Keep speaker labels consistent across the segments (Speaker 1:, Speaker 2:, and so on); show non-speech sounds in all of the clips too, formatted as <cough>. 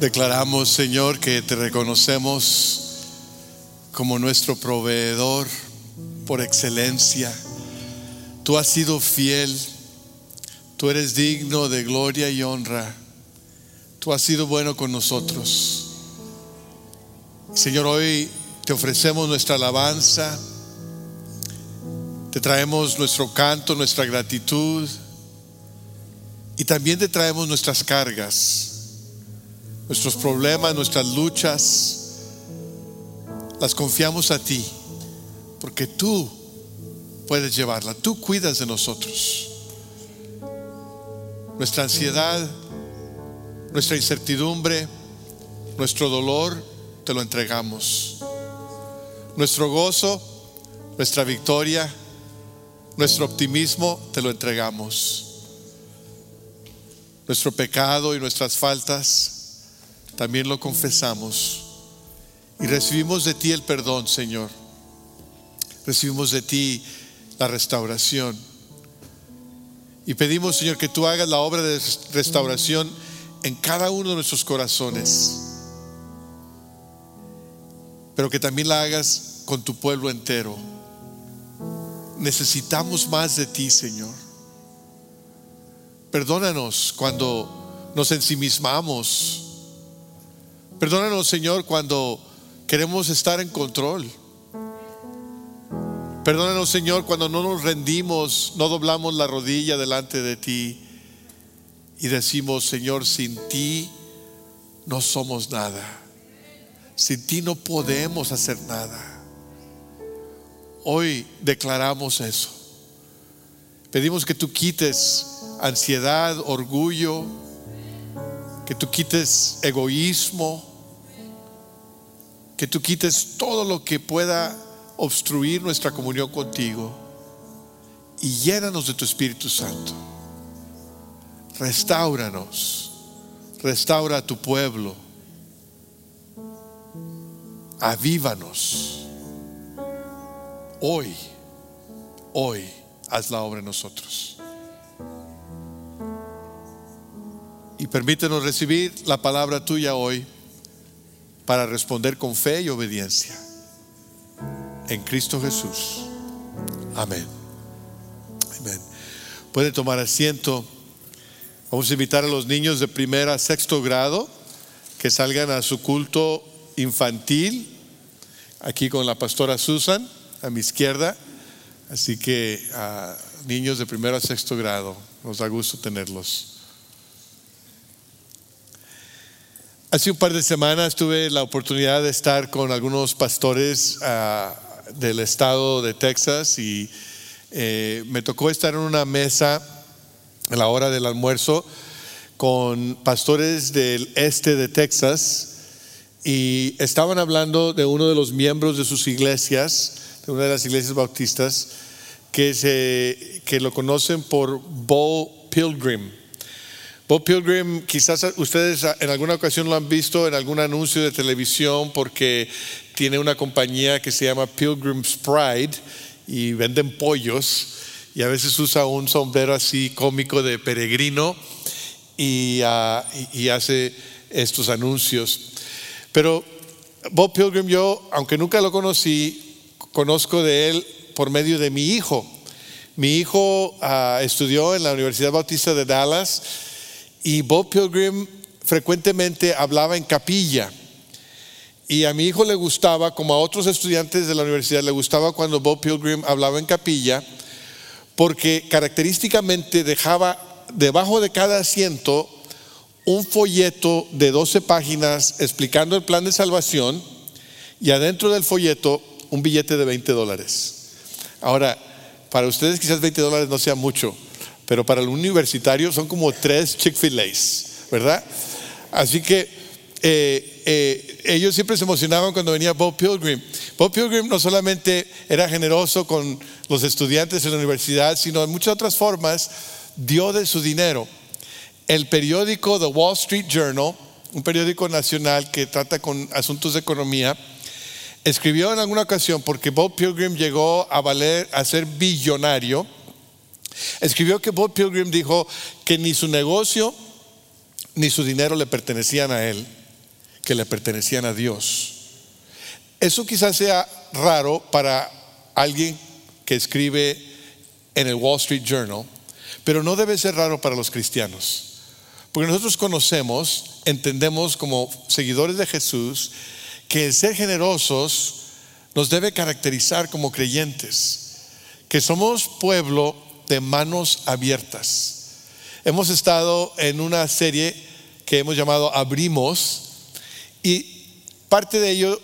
Speaker 1: Declaramos, Señor, que te reconocemos como nuestro proveedor por excelencia. Tú has sido fiel, tú eres digno de gloria y honra. Tú has sido bueno con nosotros. Señor, hoy te ofrecemos nuestra alabanza, te traemos nuestro canto, nuestra gratitud y también te traemos nuestras cargas, nuestros problemas, nuestras luchas. Las confiamos a ti, porque tú puedes llevarla, tú cuidas de nosotros. Nuestra ansiedad, nuestra incertidumbre, nuestro dolor, te lo entregamos. Nuestro gozo, nuestra victoria, nuestro optimismo, te lo entregamos. Nuestro pecado y nuestras faltas, también lo confesamos. Y recibimos de ti el perdón, Señor. Recibimos de ti la restauración. Y pedimos, Señor, que tú hagas la obra de restauración en cada uno de nuestros corazones. Pero que también la hagas con tu pueblo entero. Necesitamos más de ti, Señor. Perdónanos cuando nos ensimismamos. Perdónanos, Señor, cuando queremos estar en control. Perdónanos, Señor, cuando no nos rendimos, no doblamos la rodilla delante de ti y decimos, Señor, sin ti no somos nada. Sin ti no podemos hacer nada. Hoy declaramos eso. Pedimos que tú quites ansiedad, orgullo, que tú quites egoísmo, que tú quites todo lo que pueda obstruir nuestra comunión contigo y llénanos de tu Espíritu Santo. Restauranos, restaura a tu pueblo, avívanos Hoy, hoy, haz la obra en nosotros. Y permítenos recibir la palabra tuya hoy para responder con fe y obediencia. En Cristo Jesús. Amén. Amén. Pueden tomar asiento. Vamos a invitar a los niños de primera a sexto grado que salgan a su culto infantil aquí con la pastora Susan a mi izquierda. Así que a niños de primero a sexto grado, nos da gusto tenerlos. Hace un par de semanas tuve la oportunidad de estar con algunos pastores ah, del estado de Texas y eh, me tocó estar en una mesa a la hora del almuerzo con pastores del este de Texas y estaban hablando de uno de los miembros de sus iglesias una de las iglesias bautistas, que, se, que lo conocen por Bo Pilgrim. Bo Pilgrim, quizás ustedes en alguna ocasión lo han visto en algún anuncio de televisión porque tiene una compañía que se llama Pilgrim's Pride y venden pollos y a veces usa un sombrero así cómico de peregrino y, ah, hace estos anuncios. Pero Bob Pilgrim yo, aunque nunca lo conocí, conozco de él por medio de mi hijo. Mi hijo ah, estudió en la Universidad Bautista de Dallas y Bob Pilgrim frecuentemente hablaba en capilla. Y a mi hijo le gustaba, como a otros estudiantes de la universidad, le gustaba cuando Bob Pilgrim hablaba en capilla, porque característicamente dejaba debajo de cada asiento un folleto de 12 páginas explicando el plan de salvación y adentro del folleto un billete de 20 dólares. Ahora, para ustedes quizás 20 dólares no sea mucho, pero para el universitario son como tres Chick-fil-A's, ¿verdad? Así que eh, eh, ellos siempre se emocionaban cuando venía Bob Pilgrim. Bob Pilgrim no solamente era generoso con los estudiantes en la universidad, sino en muchas otras formas dio de su dinero. El periódico The Wall Street Journal, un periódico nacional que trata con asuntos de economía, escribió en alguna ocasión, porque Bob Pilgrim llegó a valer, a ser billonario, escribió que Bob Pilgrim dijo que ni su negocio ni su dinero le pertenecían a él, que le pertenecían a Dios. Eso quizás sea raro para alguien que escribe en el Wall Street Journal, pero no debe ser raro para los cristianos. Porque nosotros conocemos, entendemos como seguidores de Jesús, que el ser generosos nos debe caracterizar como creyentes, que somos pueblo de manos abiertas. Hemos estado en una serie que hemos llamado Abrimos y parte de ello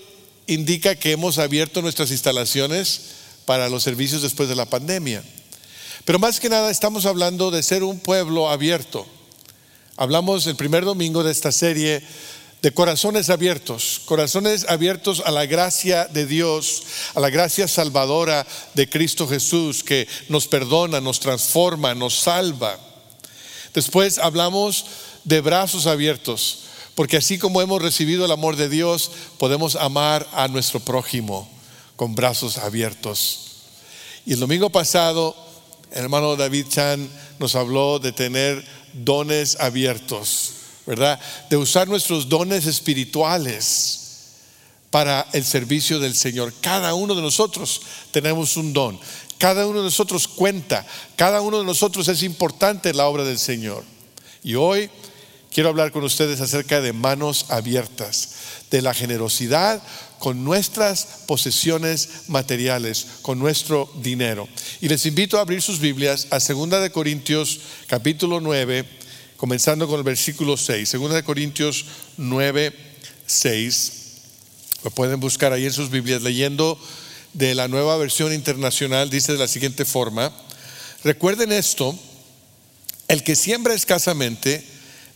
Speaker 1: indica que hemos abierto nuestras instalaciones para los servicios después de la pandemia. Pero más que nada estamos hablando de ser un pueblo abierto. Hablamos el primer domingo de esta serie de corazones abiertos, corazones abiertos a la gracia de Dios, a la gracia salvadora de Cristo Jesús que nos perdona, nos transforma, nos salva. Después hablamos de brazos abiertos, porque así como hemos recibido el amor de Dios, podemos amar a nuestro prójimo con brazos abiertos. Y el domingo pasado, el hermano David Chan nos habló de tener dones abiertos, ¿verdad? De usar nuestros dones espirituales para el servicio del Señor. Cada uno de nosotros tenemos un don. Cada uno de nosotros cuenta. Cada uno de nosotros es importante en la obra del Señor. Y hoy quiero hablar con ustedes acerca de manos abiertas, de la generosidad con nuestras posesiones materiales, con nuestro dinero. Y les invito a abrir sus Biblias a 2 de Corintios capítulo 9, comenzando con el versículo 6. 2 de Corintios 9, 6. Lo pueden buscar ahí en sus Biblias leyendo de la nueva versión internacional dice de la siguiente forma, recuerden esto, el que siembra escasamente,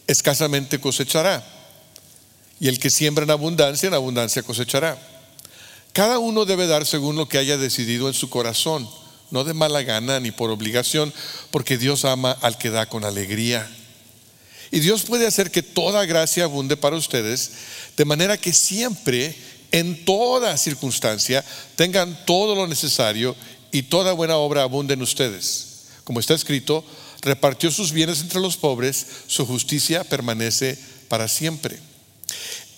Speaker 1: escasamente cosechará, y el que siembra en abundancia, en abundancia cosechará. Cada uno debe dar según lo que haya decidido en su corazón, no de mala gana ni por obligación, porque Dios ama al que da con alegría. Y Dios puede hacer que toda gracia abunde para ustedes, de manera que siempre en toda circunstancia tengan todo lo necesario y toda buena obra abunde en ustedes. Como está escrito, repartió sus bienes entre los pobres, su justicia permanece para siempre.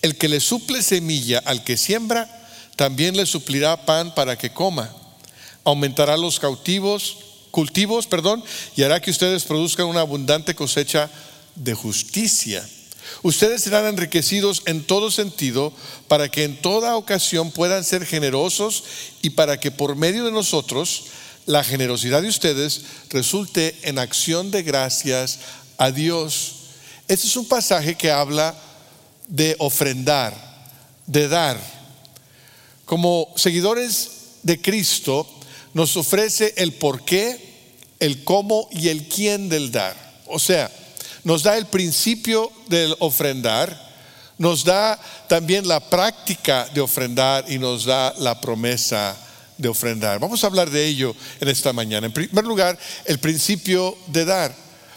Speaker 1: El que le suple semilla al que siembra, también le suplirá pan para que coma. Aumentará los cautivos, cultivos, perdón, y hará que ustedes produzcan una abundante cosecha de justicia Ustedes serán enriquecidos en todo sentido para que en toda ocasión puedan ser generosos y para que por medio de nosotros la generosidad de ustedes resulte en acción de gracias a Dios. Este es un pasaje que habla de ofrendar, de dar. Como seguidores de Cristo nos ofrece el por qué, el cómo y el quién del dar. O sea, nos da el principio del ofrendar, nos da también la práctica de ofrendar y nos da la promesa de ofrendar. Vamos a hablar de ello en esta mañana. En primer lugar, el principio de dar.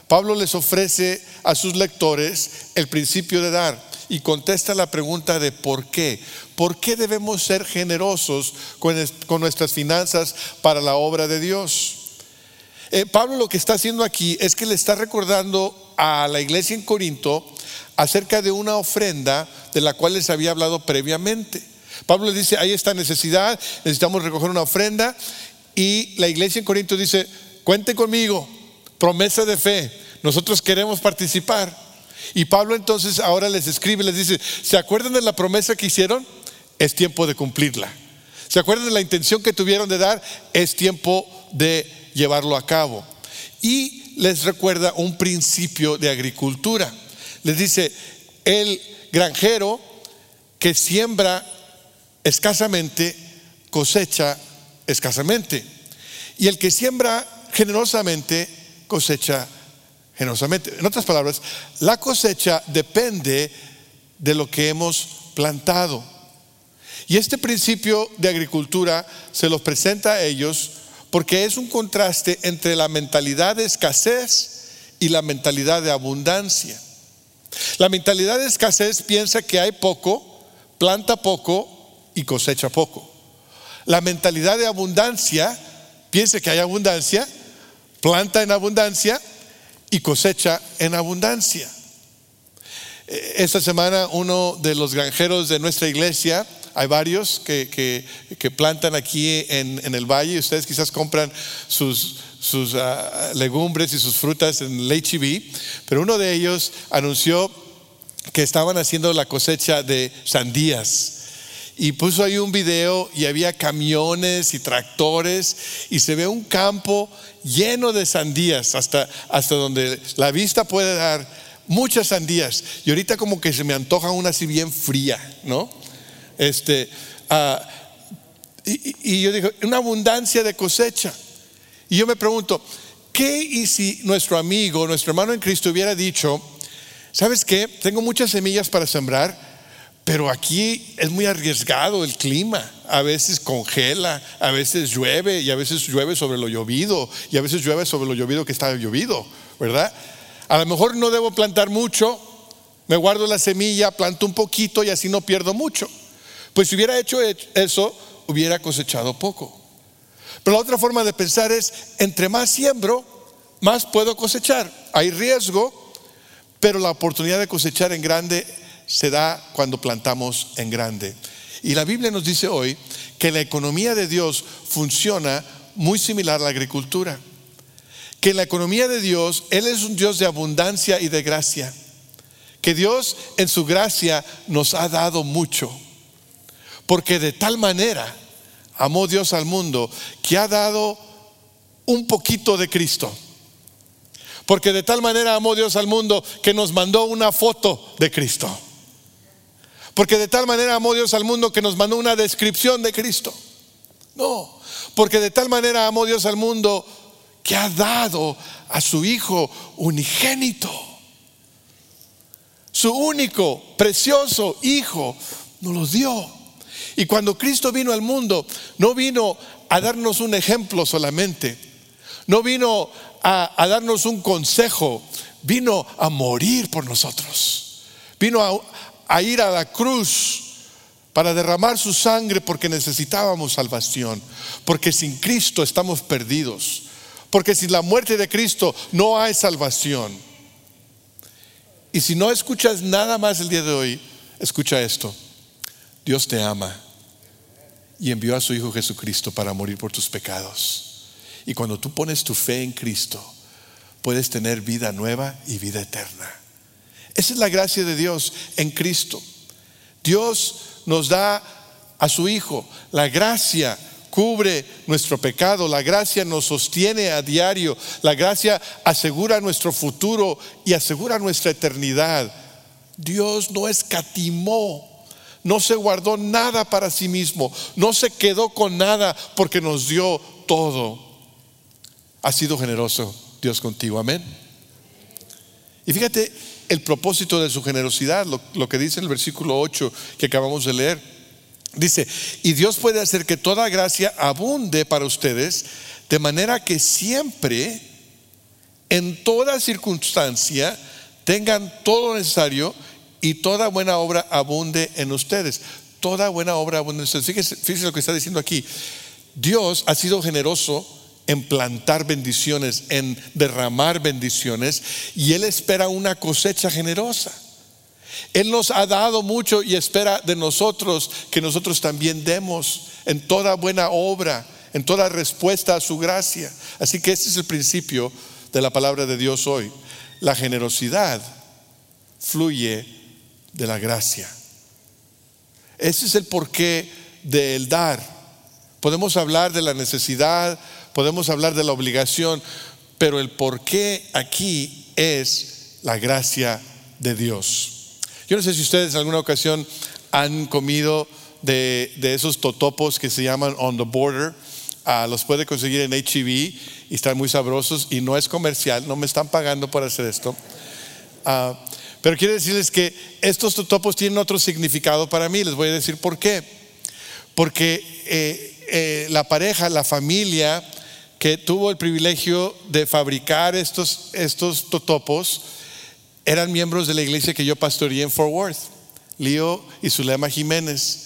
Speaker 1: Pablo les ofrece a sus lectores el principio de dar y contesta la pregunta de por qué. ¿Por qué debemos ser generosos con, nuestras finanzas para la obra de Dios? Eh, Pablo lo que está haciendo aquí es que le está recordando a la iglesia en Corinto acerca de una ofrenda de la cual les había hablado previamente. Pablo dice, hay esta necesidad, necesitamos recoger una ofrenda y la iglesia en Corinto dice, cuente conmigo, promesa de fe, nosotros queremos participar. Y Pablo entonces ahora les escribe, les dice, ¿se acuerdan de la promesa que hicieron? Es tiempo de cumplirla. ¿Se acuerdan de la intención que tuvieron de dar? Es tiempo de llevarlo a cabo. Y les recuerda un principio de agricultura. Les dice, el granjero que siembra escasamente, cosecha escasamente. Y el que siembra generosamente, cosecha generosamente. En otras palabras, la cosecha depende de lo que hemos plantado. Y este principio de agricultura se los presenta a ellos porque es un contraste entre la mentalidad de escasez y la mentalidad de abundancia. La mentalidad de escasez piensa que hay poco, planta poco y cosecha poco. La mentalidad de abundancia piensa que hay abundancia, planta en abundancia y cosecha en abundancia. Eh, Esta semana uno de los granjeros de nuestra iglesia, hay varios que, que- plantan aquí en, el valle, ustedes quizás compran sus, sus ah, legumbres y sus frutas en HEB, pero uno de ellos anunció que estaban haciendo la cosecha de sandías. Y puso ahí un video y había camiones y tractores y se ve un campo lleno de sandías hasta, hasta donde la vista puede dar muchas sandías. Y ahorita como que se me antoja una así bien fría, ¿no? Este, ah, y, y- y yo digo, una abundancia de cosecha. Y yo me pregunto, ¿qué y si nuestro amigo, nuestro hermano en Cristo hubiera dicho, ¿sabes qué? Tengo muchas semillas para sembrar, pero aquí es muy arriesgado el clima. A veces congela, a veces llueve y a veces llueve sobre lo llovido y a veces llueve sobre lo llovido que está llovido, ¿verdad? A lo mejor no debo plantar mucho, me guardo la semilla, planto un poquito y así no pierdo mucho. Pues si hubiera hecho eso, hubiera cosechado poco. Pero la otra forma de pensar es, entre más siembro, más puedo cosechar. Hay riesgo, pero la oportunidad de cosechar en grande se da cuando plantamos en grande. Y la Biblia nos dice hoy que la economía de Dios funciona muy similar a la agricultura. Que en la economía de Dios, Él es un Dios de abundancia y de gracia. Que Dios en su gracia nos ha dado mucho. Porque de tal manera amó Dios al mundo que ha dado un poquito de Cristo. Porque de tal manera amó Dios al mundo que nos mandó una foto de Cristo. Porque de tal manera amó Dios al mundo que nos mandó una descripción de Cristo. No, porque de tal manera amó Dios al mundo que ha dado a su Hijo unigénito. Su único, precioso Hijo nos lo dio. Y cuando Cristo vino al mundo, no vino a darnos un ejemplo solamente, no vino a, darnos un consejo, vino a morir por nosotros, vino a ir a la cruz para derramar su sangre porque necesitábamos salvación, porque sin Cristo estamos perdidos, porque sin la muerte de Cristo no hay salvación. Y si no escuchas nada más el día de hoy, escucha esto. Dios te ama y envió a su Hijo Jesucristo para morir por tus pecados. Y cuando tú pones tu fe en Cristo, puedes tener vida nueva y vida eterna. Esa es la gracia de Dios en Cristo. Dios nos da a su Hijo. La gracia cubre nuestro pecado, la gracia nos sostiene a diario, la gracia asegura nuestro futuro y asegura nuestra eternidad. Dios no escatimó no se guardó nada para sí mismo, no se quedó con nada porque nos dio todo. Ha sido generoso Dios contigo, amén. Y fíjate el propósito de su generosidad, lo, que dice en el versículo 8 que acabamos de leer. Dice, y Dios puede hacer que toda gracia abunde para ustedes, de manera que siempre, en toda circunstancia, tengan todo lo necesario y toda buena obra abunde en ustedes. Toda buena obra abunde en ustedes. Fíjense, lo que está diciendo aquí. Dios ha sido generoso en plantar bendiciones, en derramar bendiciones, y Él espera una cosecha generosa. Él nos ha dado mucho y espera de nosotros que nosotros también demos en toda buena obra, en toda respuesta a su gracia. Así que ese es el principio de la palabra de Dios hoy. La generosidad fluye de la gracia. Ese es el porqué del dar. Podemos hablar de la necesidad, podemos hablar de la obligación, pero el porqué aquí es la gracia de Dios. Yo no sé si ustedes en alguna ocasión han comido de, de esos totopos que se llaman on the border. Uh, los puede conseguir en HEB y están muy sabrosos y no es comercial, no me están pagando por hacer esto. Uh, pero quiero decirles que estos totopos tienen otro significado para mí. Les voy a decir por qué. Porque eh, eh, la pareja, la familia que tuvo el privilegio de fabricar estos, estos totopos eran miembros de la iglesia que yo pastoreé en Fort Worth, Lío y Zulema Jiménez.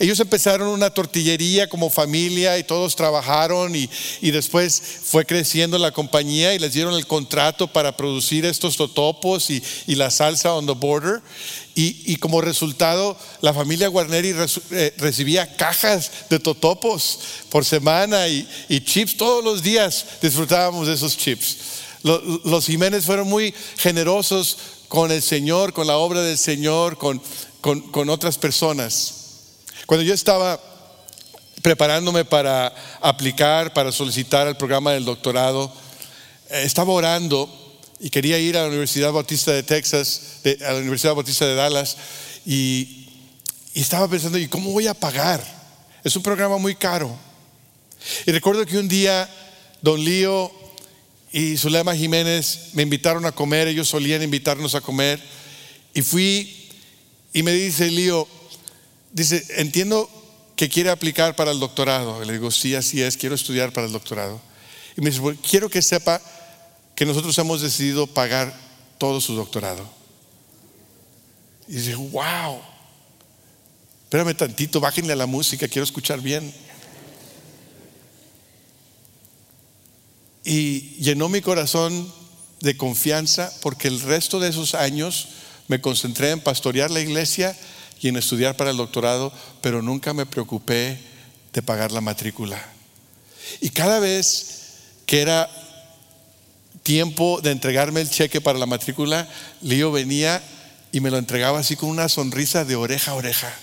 Speaker 1: Ellos empezaron una tortillería como familia y todos trabajaron y, después fue creciendo la compañía y les dieron el contrato para producir estos totopos y, la salsa on the border. Y, como resultado, la familia Guarneri eh, recibía cajas de totopos por semana y, chips todos los días. Disfrutábamos de esos chips. Los, Jiménez fueron muy generosos con el Señor, con la obra del Señor, con, con otras personas. Cuando yo estaba preparándome para aplicar, para solicitar el programa del doctorado, eh, estaba orando y quería ir a la Universidad Bautista de Texas, a la Universidad Bautista de Dallas, y, estaba pensando, ¿y cómo voy a pagar? Es un programa muy caro. Y recuerdo que un día don Lío y Zulema Jiménez me invitaron a comer, ellos solían invitarnos a comer, y fui y me dice Lío, Dice, entiendo que quiere aplicar para el doctorado. Le digo, sí, así es, quiero estudiar para el doctorado. Y me dice, quiero que sepa que nosotros hemos decidido pagar todo su doctorado. Y dice, wow, espérame tantito, bájenle a la música, quiero escuchar bien. Y llenó mi corazón de confianza porque el resto de esos años me concentré en pastorear la iglesia y en estudiar para el doctorado, pero nunca me preocupé de pagar la matrícula. Y cada vez que era tiempo de entregarme el cheque para la matrícula, Lío venía y me lo entregaba así con una sonrisa de oreja a oreja,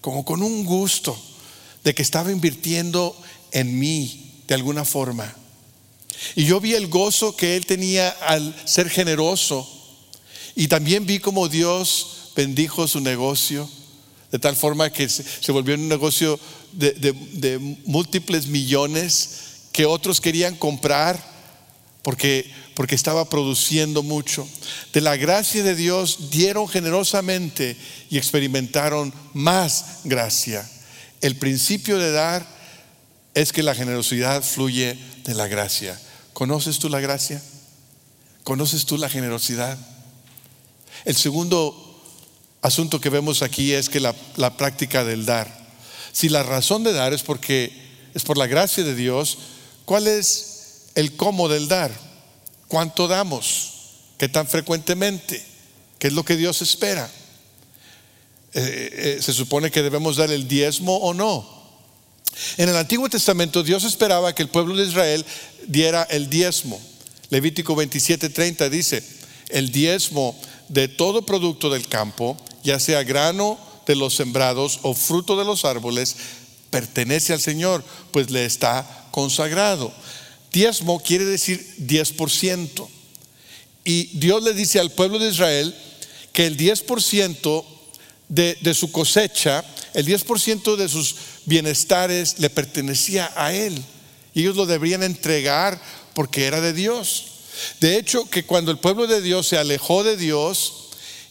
Speaker 1: como con un gusto de que estaba invirtiendo en mí de alguna forma. Y yo vi el gozo que él tenía al ser generoso y también vi como Dios bendijo su negocio de tal forma que se, volvió un negocio de, múltiples millones que otros querían comprar porque, porque estaba produciendo mucho. De la gracia de Dios dieron generosamente y experimentaron más gracia. El principio de dar es que la generosidad fluye de la gracia. ¿Conoces tú la gracia? ¿Conoces tú la generosidad? El segundo asunto que vemos aquí es que la, práctica del dar. Si la razón de dar es porque es por la gracia de Dios, ¿cuál es el cómo del dar? ¿Cuánto damos? ¿Qué tan frecuentemente? ¿Qué es lo que Dios espera? Eh, eh, se supone que debemos dar el diezmo o no. En el Antiguo Testamento Dios esperaba que el pueblo de Israel diera el diezmo. Levítico 27:30 dice, el diezmo de todo producto del campo ya sea grano de los sembrados o fruto de los árboles, pertenece al Señor, pues le está consagrado. Diezmo quiere decir 10%. Y Dios le dice al pueblo de Israel que el 10% de, de su cosecha, el 10% de sus bienestares le pertenecía a Él. Y ellos lo deberían entregar porque era de Dios. De hecho, que cuando el pueblo de Dios se alejó de Dios,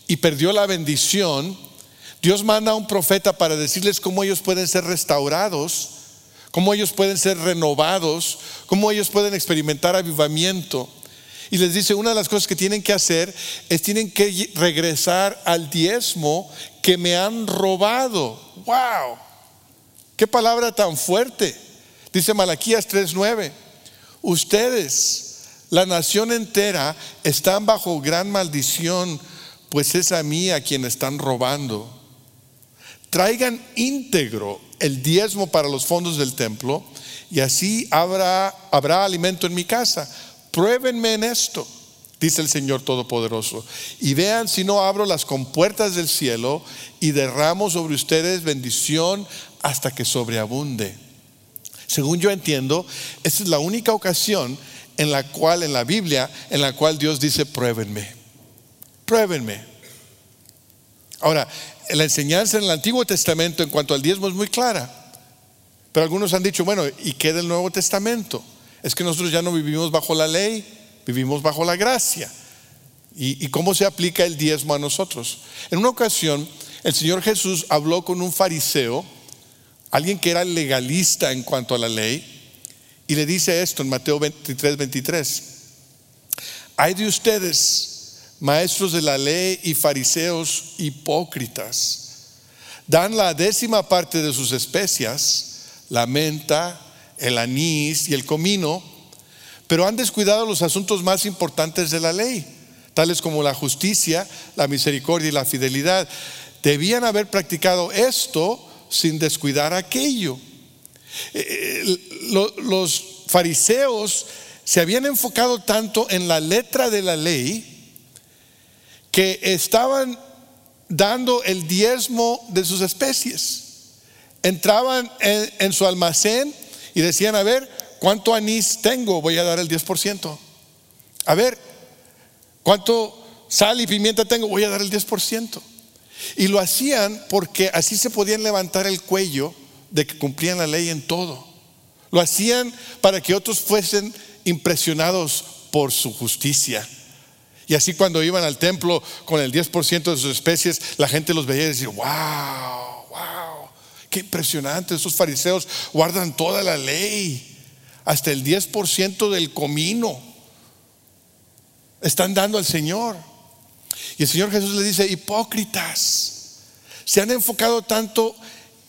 Speaker 1: y perdió la bendición, Dios manda a un profeta para decirles cómo ellos pueden ser restaurados, cómo ellos pueden ser renovados, cómo ellos pueden experimentar avivamiento. Y les dice, una de las cosas que tienen que hacer es tienen que regresar al diezmo que me han robado. ¡Wow! ¡Qué palabra tan fuerte! Dice Malaquías 3:9. Ustedes, la nación entera, están bajo gran maldición pues es a mí a quien están robando. Traigan íntegro el diezmo para los fondos del templo y así habrá, habrá alimento en mi casa. Pruébenme en esto, dice el Señor Todopoderoso, y vean si no abro las compuertas del cielo y derramo sobre ustedes bendición hasta que sobreabunde. Según yo entiendo, esta es la única ocasión en la cual, en la Biblia, en la cual Dios dice, pruébenme. Pruébenme. Ahora, la enseñanza en el Antiguo Testamento en cuanto al diezmo es muy clara. Pero algunos han dicho, bueno, ¿y qué del Nuevo Testamento? Es que nosotros ya no vivimos bajo la ley, vivimos bajo la gracia. ¿Y, cómo se aplica el diezmo a nosotros? En una ocasión, el Señor Jesús habló con un fariseo, alguien que era legalista en cuanto a la ley, y le dice esto en Mateo 23, 23. Hay de ustedes maestros de la ley y fariseos hipócritas. Dan la décima parte de sus especias, la menta, el anís y el comino, pero han descuidado los asuntos más importantes de la ley, tales como la justicia, la misericordia y la fidelidad. Debían haber practicado esto sin descuidar aquello. Eh, eh, los fariseos se habían enfocado tanto en la letra de la ley que estaban dando el diezmo de sus especies. Entraban en, su almacén y decían, a ver, ¿cuánto anís tengo? Voy a dar el 10%. A ver, ¿cuánto sal y pimienta tengo? Voy a dar el 10%. Y lo hacían porque así se podían levantar el cuello de que cumplían la ley en todo. Lo hacían para que otros fuesen impresionados por su justicia. Y así cuando iban al templo con el 10% de sus especies, la gente los veía y decía, wow, wow, qué impresionante, esos fariseos guardan toda la ley, hasta el 10% del comino. Están dando al Señor. Y el Señor Jesús le dice, hipócritas, se han enfocado tanto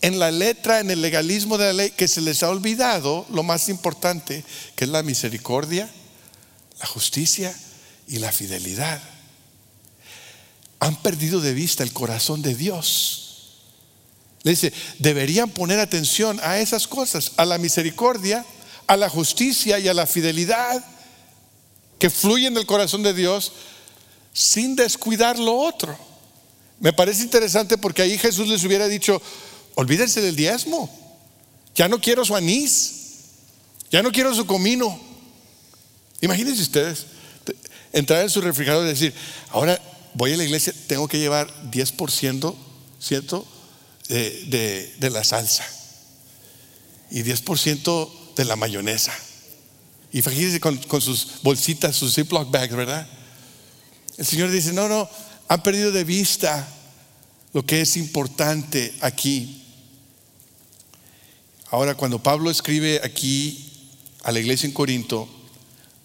Speaker 1: en la letra, en el legalismo de la ley, que se les ha olvidado lo más importante, que es la misericordia, la justicia y la fidelidad. Han perdido de vista el corazón de Dios. Le dice, deberían poner atención a esas cosas, a la misericordia, a la justicia y a la fidelidad que fluyen del corazón de Dios sin descuidar lo otro. Me parece interesante porque ahí Jesús les hubiera dicho, olvídense del diezmo, ya no quiero su anís, ya no quiero su comino. Imagínense ustedes, entrar en su refrigerador y decir, ahora voy a la iglesia, tengo que llevar 10%, ¿cierto? De, de, la salsa y 10% de la mayonesa. Y fíjense con, con, sus bolsitas, sus Ziploc bags, ¿verdad? El Señor dice, no, no, han perdido de vista lo que es importante aquí. Ahora, cuando Pablo escribe aquí a la iglesia en Corinto,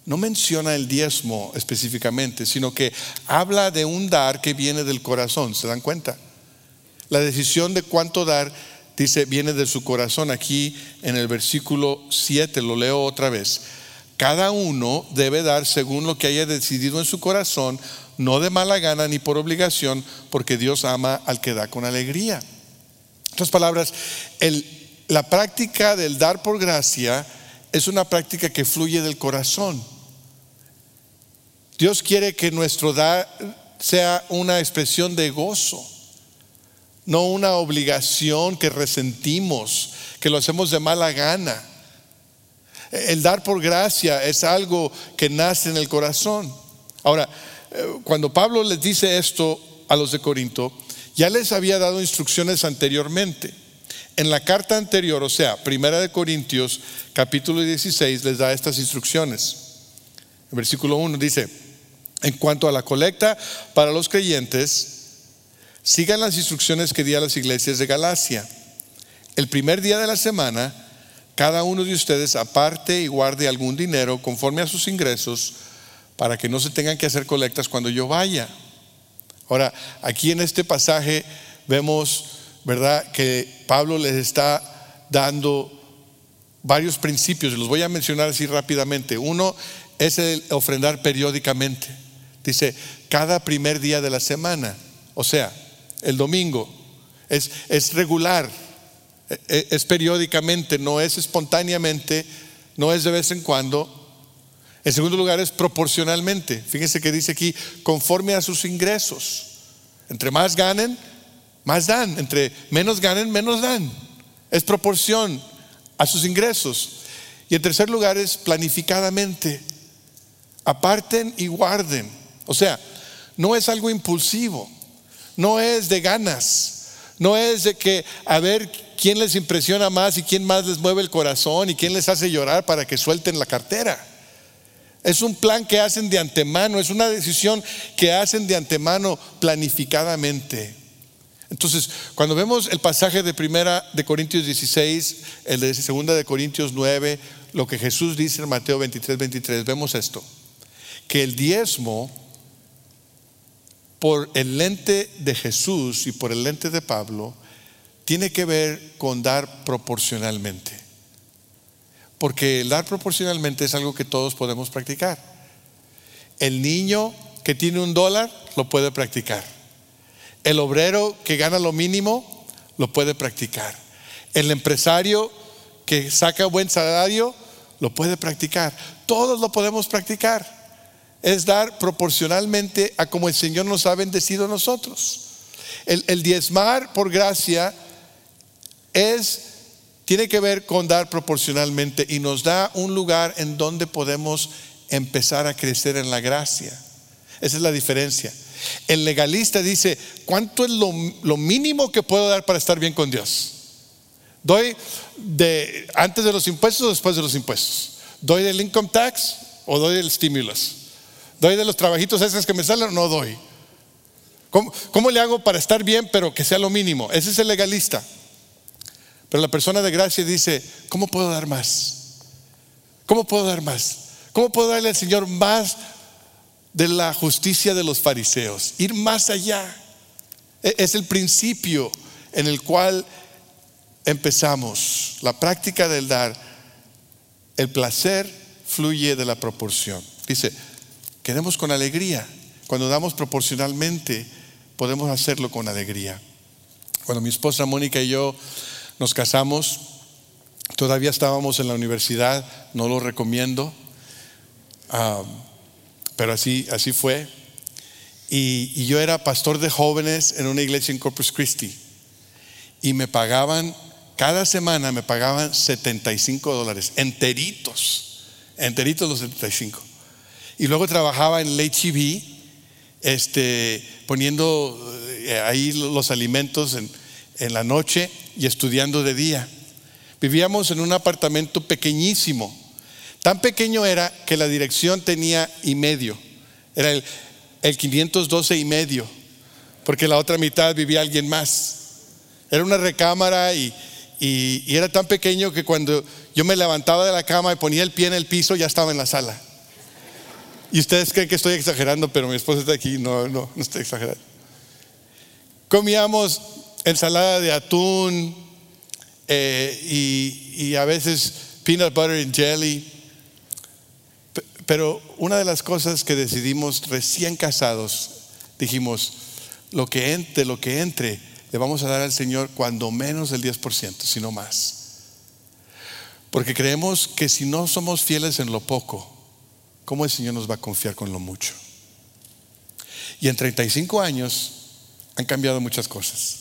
Speaker 1: no menciona el diezmo específicamente, sino que habla de un dar que viene del corazón, ¿se dan cuenta? La decisión de cuánto dar, dice, viene de su corazón. Aquí en el versículo 7, lo leo otra vez. Cada uno debe dar según lo que haya decidido en su corazón, no de mala gana ni por obligación, porque Dios ama al que da con alegría. En otras palabras, la práctica del dar por gracia es una práctica que fluye del corazón. Dios quiere que nuestro dar sea una expresión de gozo, no una obligación que resentimos, que lo hacemos de mala gana. El dar por gracia es algo que nace en el corazón. Ahora, eh, cuando Pablo les dice esto a los de Corinto, ya les había dado instrucciones anteriormente. En la carta anterior, o sea, Primera de Corintios, capítulo 16, les da estas instrucciones. El versículo 1 dice, en cuanto a la colecta para los creyentes, sigan las instrucciones que di a las iglesias de Galacia. El primer día de la semana, cada uno de ustedes aparte y guarde algún dinero conforme a sus ingresos para que no se tengan que hacer colectas cuando yo vaya. Ahora, aquí en este pasaje vemos, ¿verdad?, que Pablo les está dando varios principios, los voy a mencionar así rápidamente. Uno es el ofrendar periódicamente. Dice, cada primer día de la semana, o sea, el domingo, es, es regular, e, e, es, periódicamente, no es espontáneamente, no es de vez en cuando. En segundo lugar, es proporcionalmente. Fíjense que dice aquí, conforme a sus ingresos. Entre más ganen, más dan. Entre menos ganen, menos dan. Es proporción a sus ingresos. Y en tercer lugar, es planificadamente. Aparten y guarden. O sea, no es algo impulsivo, no es de ganas, no es de que a ver quién les impresiona más y quién más les mueve el corazón y quién les hace llorar para que suelten la cartera. Es un plan que hacen de antemano, es una decisión que hacen de antemano planificadamente. Entonces, cuando vemos el pasaje de primera de Corintios 16, el de segunda de Corintios 9, lo que Jesús dice en Mateo 23, 23, vemos esto, que el diezmo por el lente de Jesús y por el lente de Pablo, tiene que ver con dar proporcionalmente. Porque el dar proporcionalmente es algo que todos podemos practicar. El niño que tiene un dólar lo puede practicar. El obrero que gana lo mínimo lo puede practicar. El empresario que saca buen salario lo puede practicar. Todos lo podemos practicar. Es dar proporcionalmente a como el Señor nos ha bendecido a nosotros. El, el diezmar por gracia es tiene que ver con dar proporcionalmente y nos da un lugar en donde podemos empezar a crecer en la gracia. Esa es la diferencia. El legalista dice, ¿cuánto es lo, mínimo que puedo dar para estar bien con Dios? ¿Doy de antes de los impuestos o después de los impuestos? ¿Doy del income tax o doy del stimulus? ¿Doy de los trabajitos esos que me salen o no doy? ¿Cómo, ¿Cómo, le hago para estar bien pero que sea lo mínimo? Ese es el legalista. Pero la persona de gracia dice, ¿cómo puedo dar más? ¿Cómo puedo dar más? ¿Cómo puedo darle al Señor más de la justicia de los fariseos? Ir más allá. E-, es el principio en el cual empezamos. La práctica del dar, el placer fluye de la proporción. Dice, queremos con alegría. Cuando damos proporcionalmente, podemos hacerlo con alegría. Cuando mi esposa Mónica y yo nos casamos, todavía estábamos en la universidad, no lo recomiendo, ah, pero así, así fue. Y, yo era pastor de jóvenes en una iglesia en Corpus Christi. Y me pagaban, cada semana me pagaban 75 dólares, enteritos, enteritos los 75. Y luego trabajaba en el HEB, este, poniendo eh, ahí los alimentos en, en la noche y estudiando de día. Vivíamos en un apartamento pequeñísimo. Tan pequeño era que la dirección tenía y medio. Era el, el 512 y medio, porque la otra mitad vivía alguien más. Era una recámara y, era tan pequeño que cuando yo me levantaba de la cama y ponía el pie en el piso, ya estaba en la sala. Y ustedes creen que estoy exagerando, pero mi esposa está aquí, no, no, no estoy exagerando. Comíamos ensalada de atún eh, y, y, a veces peanut butter and jelly. Pero una de las cosas que decidimos recién casados, dijimos, lo que entre, lo que entre, le vamos a dar al Señor cuando menos del 10%, sino más. Porque creemos que si no somos fieles en lo poco, ¿cómo el Señor nos va a confiar con lo mucho? Y en 35 años han cambiado muchas cosas.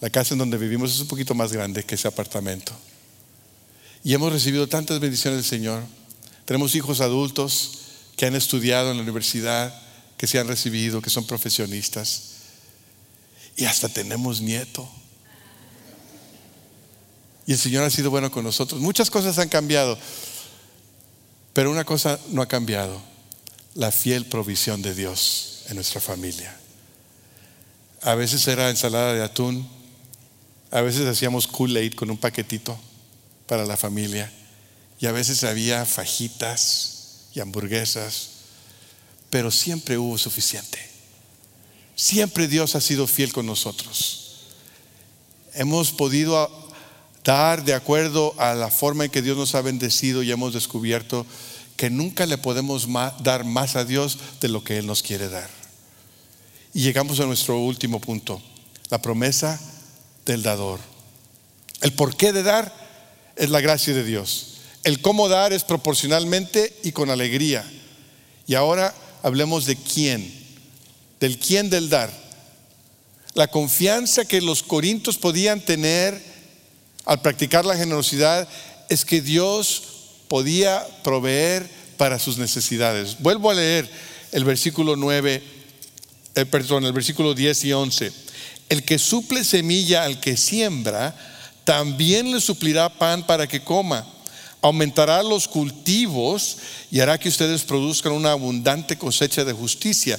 Speaker 1: La casa en donde vivimos es un poquito más grande que ese apartamento. Y hemos recibido tantas bendiciones del Señor. Tenemos hijos adultos que han estudiado en la universidad, que se han recibido, que son profesionistas. Y hasta tenemos nieto. Y el Señor ha sido bueno con nosotros. Muchas cosas han cambiado, pero una cosa no ha cambiado, la fiel provisión de Dios en nuestra familia. A veces era ensalada de atún, a veces hacíamos Kool-Aid con un paquetito para la familia. Y a veces había fajitas y hamburguesas. Pero siempre hubo suficiente. Siempre Dios ha sido fiel con nosotros. Hemos podido dar de acuerdo a la forma en que Dios nos ha bendecido y hemos descubierto que nunca le podemos dar más a Dios de lo que Él nos quiere dar. Y llegamos a nuestro último punto, la promesa del dador. El porqué de dar es la gracia de Dios. El cómo dar es proporcionalmente y con alegría. Y ahora hablemos de quién, del quién del dar. La confianza que los corintios podían tener al practicar la generosidad es que Dios podía proveer para sus necesidades. Vuelvo a leer el versículo 9, eh, perdón, el versículo 10 y 11. El que suple semilla al que siembra, también le suplirá pan para que coma. Aumentará los cultivos y hará que ustedes produzcan una abundante cosecha de justicia.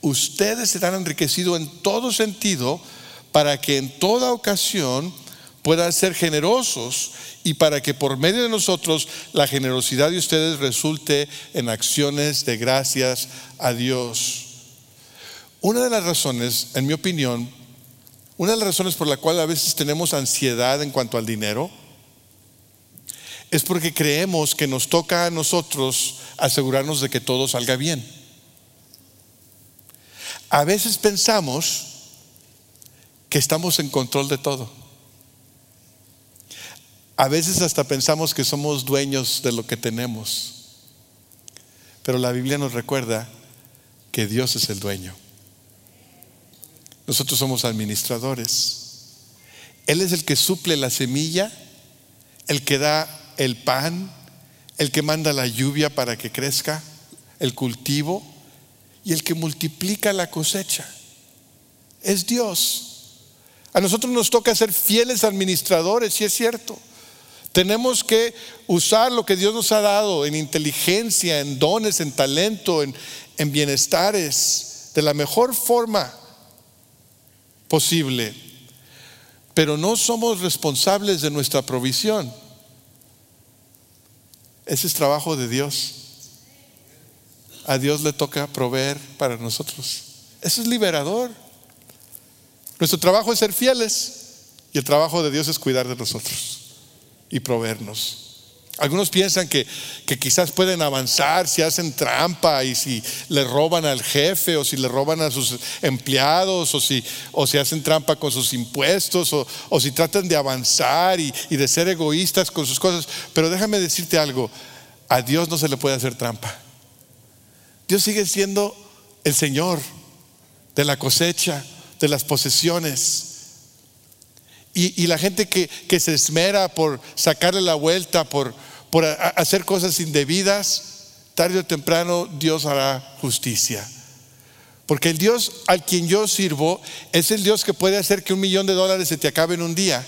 Speaker 1: Ustedes serán enriquecidos en todo sentido para que en toda ocasión puedan ser generosos y para que por medio de nosotros la generosidad de ustedes resulte en acciones de gracias a Dios. Una de las razones, en mi opinión, Una de las razones por la cual a veces tenemos ansiedad en cuanto al dinero es porque creemos que nos toca a nosotros asegurarnos de que todo salga bien. A veces pensamos que estamos en control de todo. A veces hasta pensamos que somos dueños de lo que tenemos. Pero la Biblia nos recuerda que Dios es el dueño. Nosotros somos administradores. Él es el que suple la semilla, el que da el pan, el que manda la lluvia para que crezca, el cultivo y el que multiplica la cosecha. Es Dios. A nosotros nos toca ser fieles administradores, si es cierto. Tenemos que usar lo que Dios nos ha dado en inteligencia, en dones, en talento, en, en bienestares, de la mejor forma posible. Pero no somos responsables de nuestra provisión. Ese es trabajo de Dios. A Dios le toca proveer para nosotros. Eso es liberador. Nuestro trabajo es ser fieles y el trabajo de Dios es cuidar de nosotros y proveernos. Algunos piensan que, que, quizás pueden avanzar si hacen trampa y si le roban al jefe o si le roban a sus empleados o si, o si hacen trampa con sus impuestos o, o si tratan de avanzar y, y de ser egoístas con sus cosas. Pero déjame decirte algo, a Dios no se le puede hacer trampa. Dios sigue siendo el Señor de la cosecha, de las posesiones. Y, la gente que, se esmera por sacarle la vuelta, por, por hacer cosas indebidas, tarde o temprano Dios hará justicia. Porque el Dios al quien yo sirvo es el Dios que puede hacer que un millón de dólares se te acabe en un día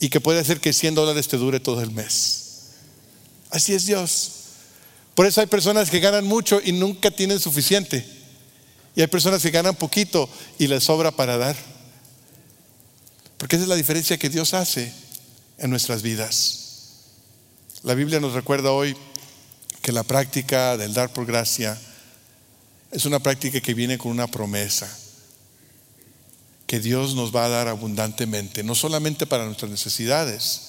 Speaker 1: y que puede hacer que 100 dólares te dure todo el mes. Así es Dios. Por eso hay personas que ganan mucho y nunca tienen suficiente. Y hay personas que ganan poquito y les sobra para dar. Porque esa es la diferencia que Dios hace en nuestras vidas. La Biblia nos recuerda hoy que la práctica del dar por gracia es una práctica que viene con una promesa, que Dios nos va a dar abundantemente, no solamente para nuestras necesidades,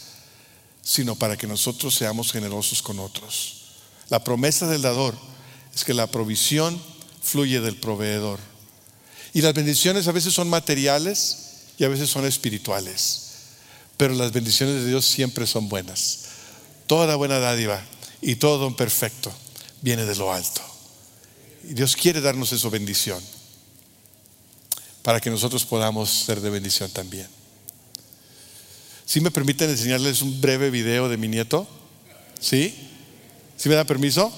Speaker 1: sino para que nosotros seamos generosos con otros. La promesa del dador es que la provisión fluye del proveedor. Y las bendiciones a veces son materiales, a veces son espirituales. Pero las bendiciones de Dios siempre son buenas. Toda buena dádiva y todo don perfecto viene de lo alto. Y Dios quiere darnos esa bendición para que nosotros podamos ser de bendición también. Si me permiten enseñarles un breve video de mi nieto, ¿sí? ¿Sí me da permiso?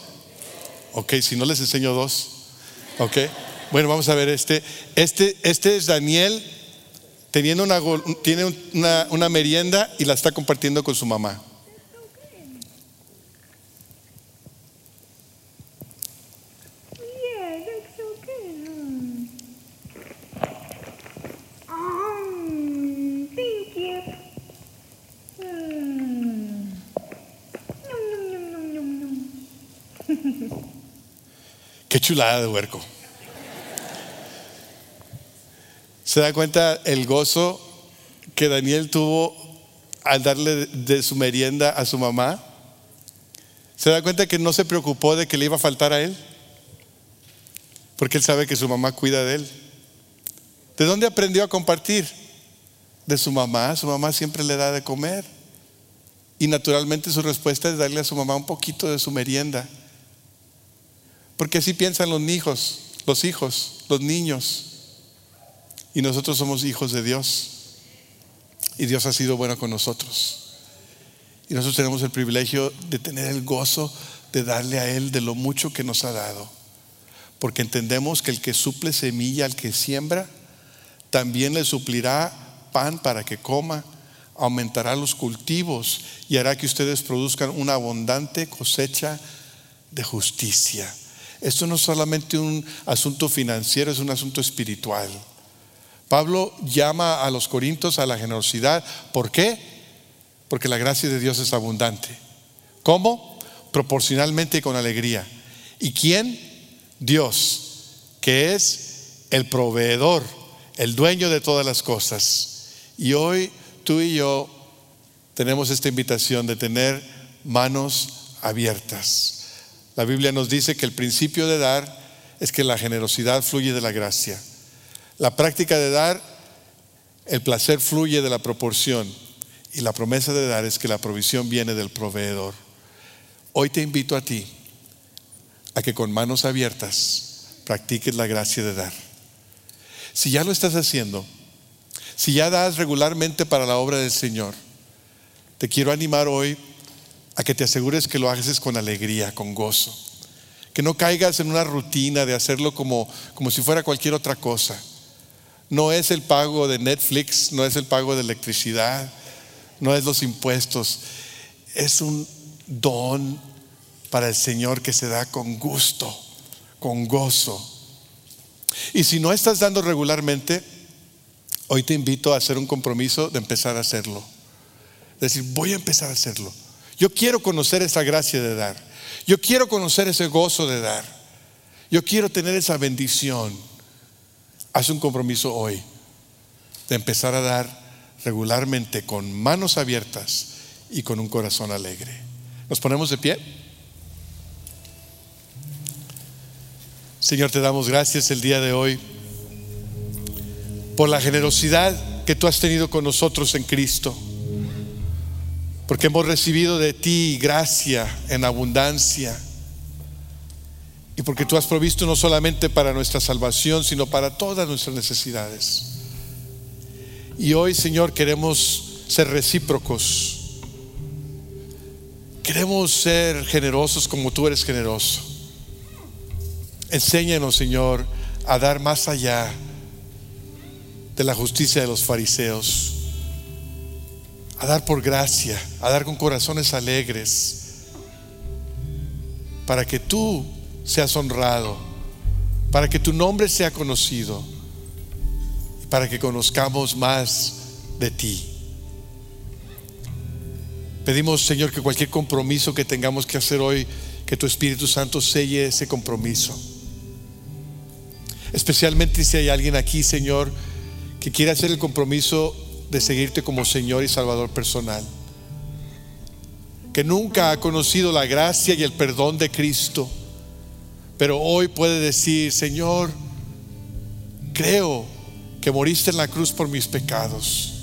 Speaker 1: Ok, si no les enseño dos. Ok. Bueno, vamos a ver este. Este, este es Daniel teniendo una, tiene una, una merienda y la está compartiendo con su mamá. <laughs> Qué chulada de huerco. ¿Se da cuenta el gozo que Daniel tuvo al darle de su merienda a su mamá? ¿Se da cuenta que no se preocupó de que le iba a faltar a él? Porque él sabe que su mamá cuida de él. ¿De dónde aprendió a compartir? De su mamá. Su mamá siempre le da de comer. Y naturalmente su respuesta es darle a su mamá un poquito de su merienda. Porque así piensan los hijos, los hijos, los niños. Y nosotros somos hijos de Dios. Y Dios ha sido bueno con nosotros. Y nosotros tenemos el privilegio de tener el gozo de darle a Él de lo mucho que nos ha dado. Porque entendemos que el que suple semilla al que siembra, también le suplirá pan para que coma, aumentará los cultivos y hará que ustedes produzcan una abundante cosecha de justicia. Esto no es solamente un asunto financiero, es un asunto espiritual. Pablo llama a los corintios a la generosidad. ¿Por qué? Porque la gracia de Dios es abundante. ¿Cómo? Proporcionalmente y con alegría. ¿Y quién? Dios, que es el proveedor, el dueño de todas las cosas. Y hoy tú y yo tenemos esta invitación de tener manos abiertas. La Biblia nos dice que el principio de dar es que la generosidad fluye de la gracia. La práctica de dar, el placer fluye de la proporción. Y la promesa de dar es que la provisión viene del proveedor. Hoy te invito a ti a que con manos abiertas practiques la gracia de dar. Si ya lo estás haciendo, si ya das regularmente para la obra del Señor, te quiero animar hoy a que te asegures que lo haces con alegría, con gozo. Que no caigas en una rutina de hacerlo como, como si fuera cualquier otra cosa. No es el pago de Netflix, no es el pago de electricidad, no es los impuestos. Es un don para el Señor que se da con gusto, con gozo. Y si no estás dando regularmente, hoy te invito a hacer un compromiso de empezar a hacerlo. Decir, voy a empezar a hacerlo. Yo quiero conocer esa gracia de dar. Yo quiero conocer ese gozo de dar. Yo quiero tener esa bendición. Haz un compromiso hoy de empezar a dar regularmente con manos abiertas y con un corazón alegre. ¿Nos ponemos de pie? Señor, te damos gracias el día de hoy por la generosidad que tú has tenido con nosotros en Cristo, porque hemos recibido de ti gracia en abundancia y porque tú has provisto no solamente para nuestra salvación, sino para todas nuestras necesidades. Y hoy, Señor, queremos ser recíprocos. Queremos ser generosos como tú eres generoso. Enséñanos, Señor, a dar más allá de la justicia de los fariseos, a dar por gracia, a dar con corazones alegres, para que tú seas honrado, para que tu nombre sea conocido, para que conozcamos más de ti. Pedimos, Señor, que cualquier compromiso que tengamos que hacer hoy, que tu Espíritu Santo selle ese compromiso Especialmente si hay alguien aquí, Señor, que quiere hacer el compromiso de seguirte como Señor y Salvador personal. Que nunca ha conocido la gracia y el perdón de Cristo. Pero hoy puede decir, Señor, creo que moriste en la cruz por mis pecados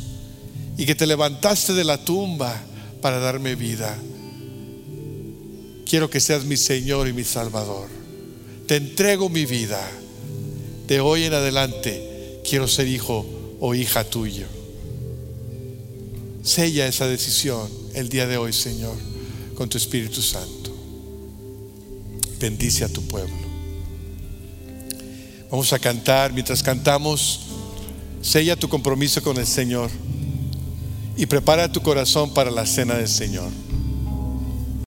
Speaker 1: y que te levantaste de la tumba para darme vida. Quiero que seas mi Señor y mi Salvador. Te entrego mi vida de hoy en adelante quiero ser hijo o hija tuyo. Sella esa decisión el día de hoy, Señor, con tu Espíritu Santo. Bendice a tu pueblo. Vamos a cantar. Mientras cantamos, sella tu compromiso con el Señor y prepara tu corazón para la cena del Señor.